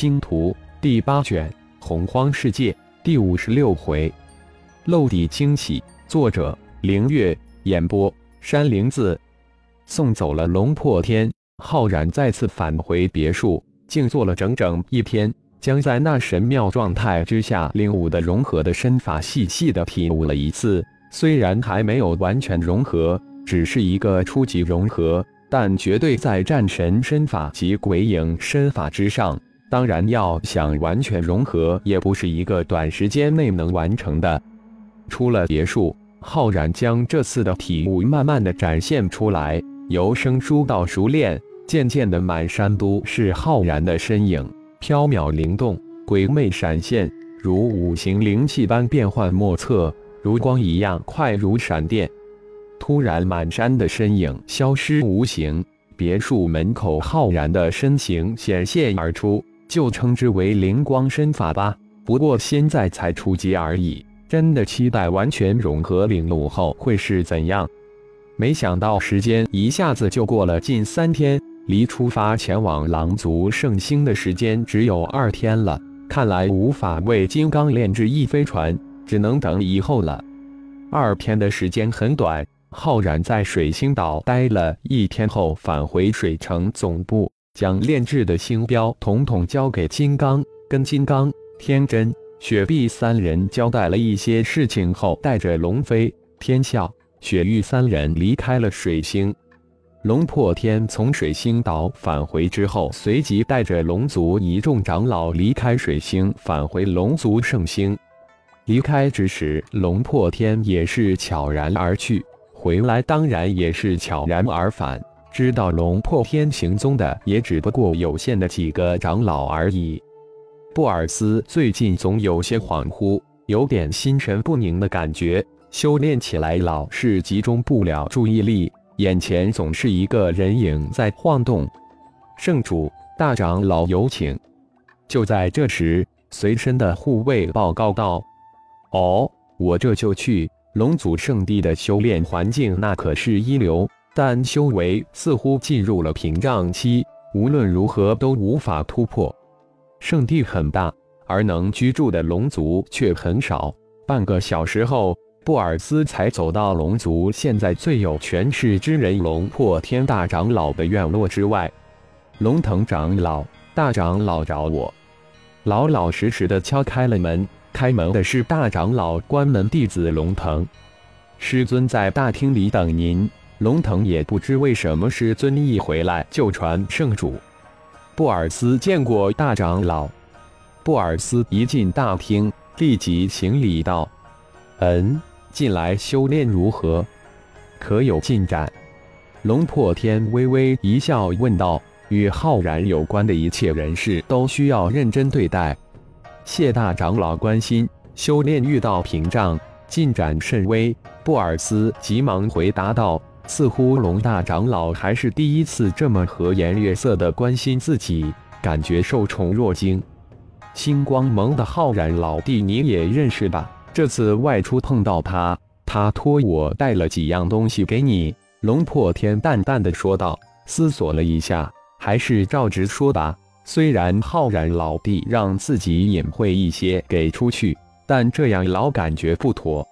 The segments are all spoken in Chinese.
星图》第八卷《洪荒世界》第五十六回，漏底惊喜。作者：凌月。演播：山灵子。送走了龙破天，浩然再次返回别墅，静坐了整整一天，将在那神妙状态之下领悟的融合的身法细细的体悟了一次。虽然还没有完全融合，只是一个初级融合，但绝对在战神身法及鬼影身法之上。当然，要想完全融合，也不是一个短时间内能完成的。出了别墅，浩然将这次的体悟慢慢的展现出来，由生疏到熟练，渐渐的满山都是浩然的身影，飘渺灵动，鬼魅闪现，如五行灵气般变幻莫测。如光一样快如闪电，突然满山的身影消失无形，别墅门口浩然的身形显现而出，就称之为灵光身法吧。不过现在才初级而已，真的期待完全融合领悟后会是怎样。没想到时间一下子就过了近三天，离出发前往狼族圣星的时间只有二天了。看来无法为金刚炼制一飞船。只能等以后了。二天的时间很短，浩然在水星岛待了一天后，返回水城总部，将炼制的星标统统交给金刚。跟金刚、天真、雪碧三人交代了一些事情后，带着龙飞、天啸、雪域三人离开了水星。龙破天从水星岛返回之后，随即带着龙族一众长老离开水星，返回龙族圣星。离开之时，龙破天也是悄然而去，回来当然也是悄然而返。知道龙破天行踪的，也只不过有限的几个长老而已。布尔斯最近总有些恍惚，有点心神不宁的感觉，修炼起来老是集中不了注意力，眼前总是一个人影在晃动。圣主，大长老有请。就在这时，随身的护卫报告道。哦，我这就去。龙族圣地的修炼环境那可是一流，但修为似乎进入了屏障期，无论如何都无法突破。圣地很大，而能居住的龙族却很少。半个小时后，布尔斯才走到龙族现在最有权势之人龙破天大长老的院落之外。龙腾长老，大长老找我。老老实实的敲开了门。开门的是大长老关门弟子龙腾，师尊在大厅里等您。龙腾也不知为什么师尊一回来就传圣主。布尔斯见过大长老。布尔斯一进大厅，立即行礼道：“嗯，近来修炼如何？可有进展？”龙破天微微一笑，问道：“与浩然有关的一切人事，都需要认真对待。”谢大长老关心，修炼遇到屏障，进展甚微。布尔斯急忙回答道：“似乎龙大长老还是第一次这么和颜悦色的关心自己，感觉受宠若惊。”星光盟的浩然老弟你也认识吧？这次外出碰到他，他托我带了几样东西给你。”龙破天淡淡的说道，思索了一下，还是照直说吧。虽然浩然老弟让自己隐晦一些给出去，但这样老感觉不妥。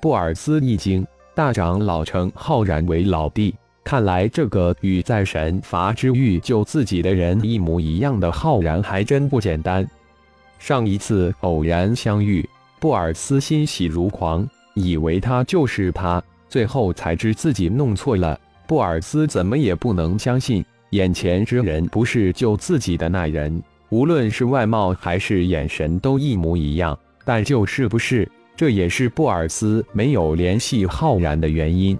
布尔斯一惊，大长老称浩然为老弟，看来这个与在神罚之狱救自己的人一模一样的浩然还真不简单。上一次偶然相遇，布尔斯欣喜如狂，以为他就是他，最后才知自己弄错了。布尔斯怎么也不能相信。眼前之人不是救自己的那人，无论是外貌还是眼神都一模一样。但就是不是，这也是布尔斯没有联系浩然的原因。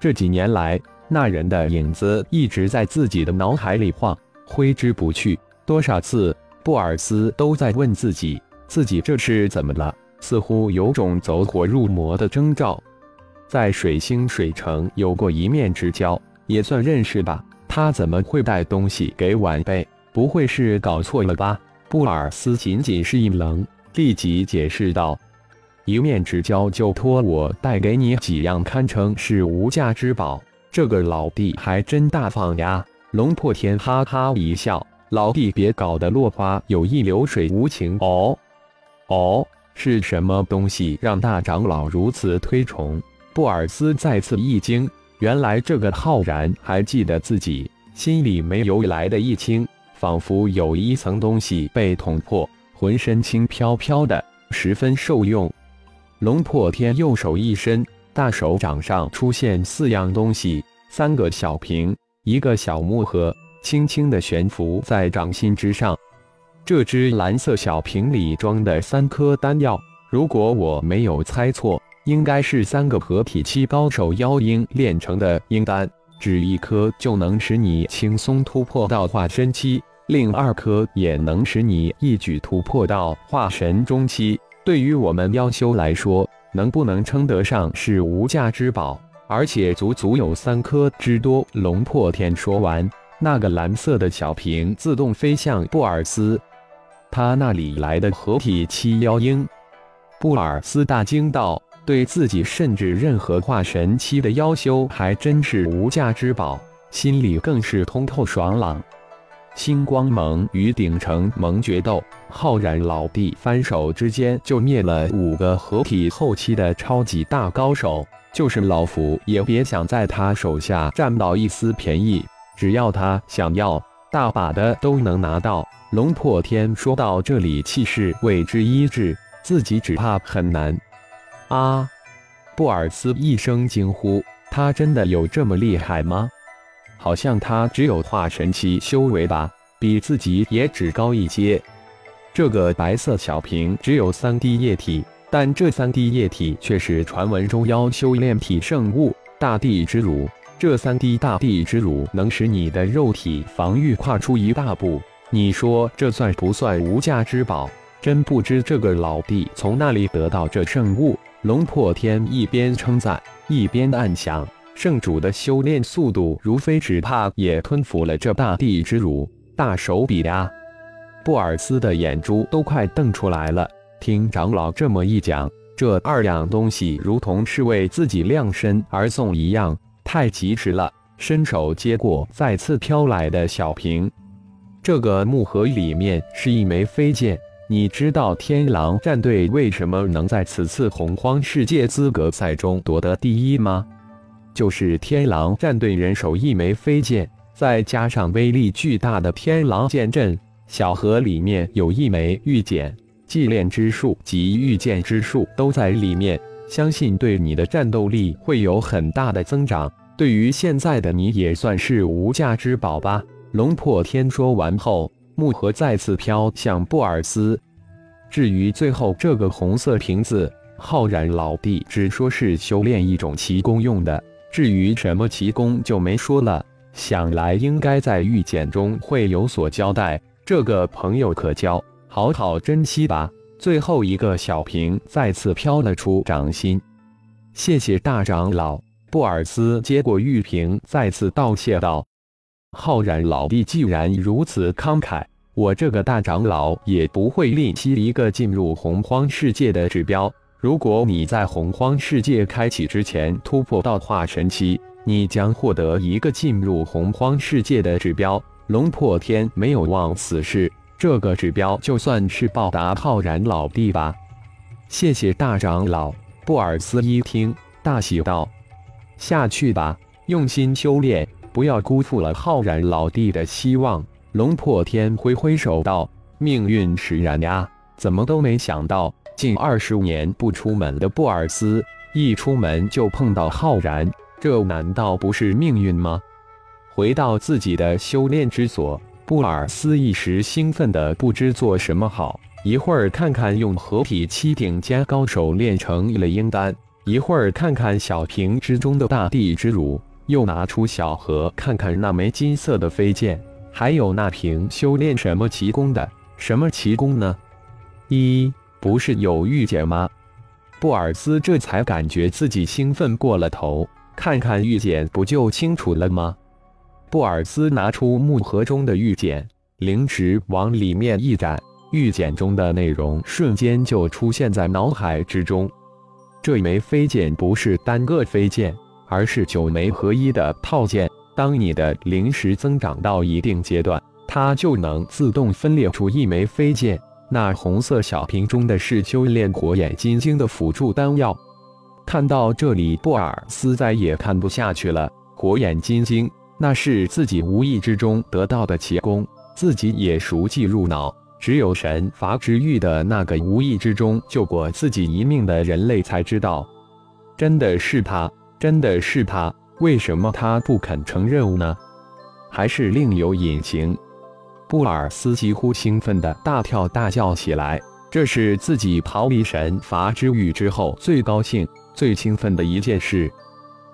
这几年来，那人的影子一直在自己的脑海里晃，挥之不去。多少次，布尔斯都在问自己：自己这是怎么了？似乎有种走火入魔的征兆。在水星水城有过一面之交，也算认识吧。他怎么会带东西给晚辈？不会是搞错了吧？布尔斯仅仅是一愣，立即解释道：“一面之交就托我带给你几样堪称是无价之宝，这个老弟还真大方呀。”龙破天哈哈一笑，老弟，别搞得落花有意，流水无情。哦，哦，是什么东西让大长老如此推崇？布尔斯再次一惊，原来这个浩然还记得自己，心里没有来的一清，仿佛有一层东西被捅破，浑身轻飘飘的，十分受用。龙破天右手一伸，大手掌上出现四样东西：三个小瓶，一个小木盒，轻轻的悬浮在掌心之上。这只蓝色小瓶里装的三颗丹药，如果我没有猜错。应该是三个合体期高手妖婴炼成的鹰丹，只一颗就能使你轻松突破到化身期，另二颗也能使你一举突破到化神中期。对于我们妖修来说，能不能称得上是无价之宝？而且足足有三颗之多。龙破天说完，那个蓝色的小瓶自动飞向布尔斯。他那里来的合体七妖婴？布尔斯大惊道。对自己甚至任何化神期的妖修还真是无价之宝，心里更是通透爽朗。星光盟与鼎城盟决斗，浩然老弟翻手之间就灭了五个合体后期的超级大高手，就是老夫也别想在他手下占到一丝便宜。只要他想要，大把的都能拿到。龙破天说到这里，气势为之一滞，自己只怕很难。啊！布尔斯一声惊呼：“他真的有这么厉害吗？好像他只有化神期修为吧，比自己也只高一阶。”这个白色小瓶只有三滴液体，但这三滴液体却是传闻中妖修炼体圣物——大地之乳。这三滴大地之乳能使你的肉体防御跨出一大步。你说这算不算无价之宝？真不知这个老弟从哪里得到这圣物。龙破天一边称赞，一边暗想：圣主的修炼速度如飞，只怕也吞服了这大地之乳。大手笔呀！布尔斯的眼珠都快瞪出来了。听长老这么一讲，这二样东西如同是为自己量身而送一样，太及时了。伸手接过再次飘来的小瓶，这个木盒里面是一枚飞剑。你知道天狼战队为什么能在此次洪荒世界资格赛中夺得第一吗？就是天狼战队人手一枚飞剑，再加上威力巨大的天狼剑阵，小盒里面有一枚玉简，祭炼之术及御剑之术都在里面，相信对你的战斗力会有很大的增长。对于现在的你也算是无价之宝吧。龙破天说完后。木盒再次飘向布尔斯。至于最后这个红色瓶子，浩然老弟只说是修炼一种奇功用的，至于什么奇功就没说了。想来应该在玉简中会有所交代。这个朋友可交，好好珍惜吧。最后一个小瓶再次飘了出掌心。谢谢大长老。布尔斯接过玉瓶，再次道谢道。浩然老弟既然如此慷慨，我这个大长老也不会吝惜一个进入洪荒世界的指标。如果你在洪荒世界开启之前突破到化神期，你将获得一个进入洪荒世界的指标。龙破天没有忘此事，这个指标就算是报答浩然老弟吧。谢谢大长老。布尔斯一听，大喜道：“下去吧，用心修炼。”不要辜负了浩然老弟的希望。龙破天挥挥手道：“命运使然呀，怎么都没想到，近二十年不出门的布尔斯，一出门就碰到浩然，这难道不是命运吗？”回到自己的修炼之所，布尔斯一时兴奋的不知做什么好。一会儿看看用合体七顶尖高手炼成了鹰丹，一会儿看看小瓶之中的大地之乳。又拿出小盒看看那枚金色的飞剑，还有那瓶修炼什么奇功的？什么奇功呢？一不是有玉简吗？布尔斯这才感觉自己兴奋过了头，看看玉简不就清楚了吗？布尔斯拿出木盒中的玉简，灵石往里面一展，玉简中的内容瞬间就出现在脑海之中。这枚飞剑不是单个飞剑。而是九枚合一的套件。当你的灵石增长到一定阶段，它就能自动分裂出一枚飞剑。那红色小瓶中的是修炼火眼金睛的辅助丹药。看到这里，布尔斯再也看不下去了。火眼金睛，那是自己无意之中得到的奇功，自己也熟记入脑。只有神罚之狱的那个无意之中救过自己一命的人类才知道，真的是他，真的是他。为什么他不肯成任务呢？还是另有隐情？布尔斯几乎兴奋地大跳大叫起来。这是自己逃离神罚之狱之后最高兴、最兴奋的一件事。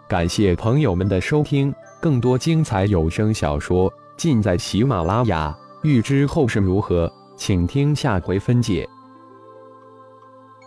感谢朋友们的收听，更多精彩有声小说尽在喜马拉雅。欲知后事如何？请听下回分解。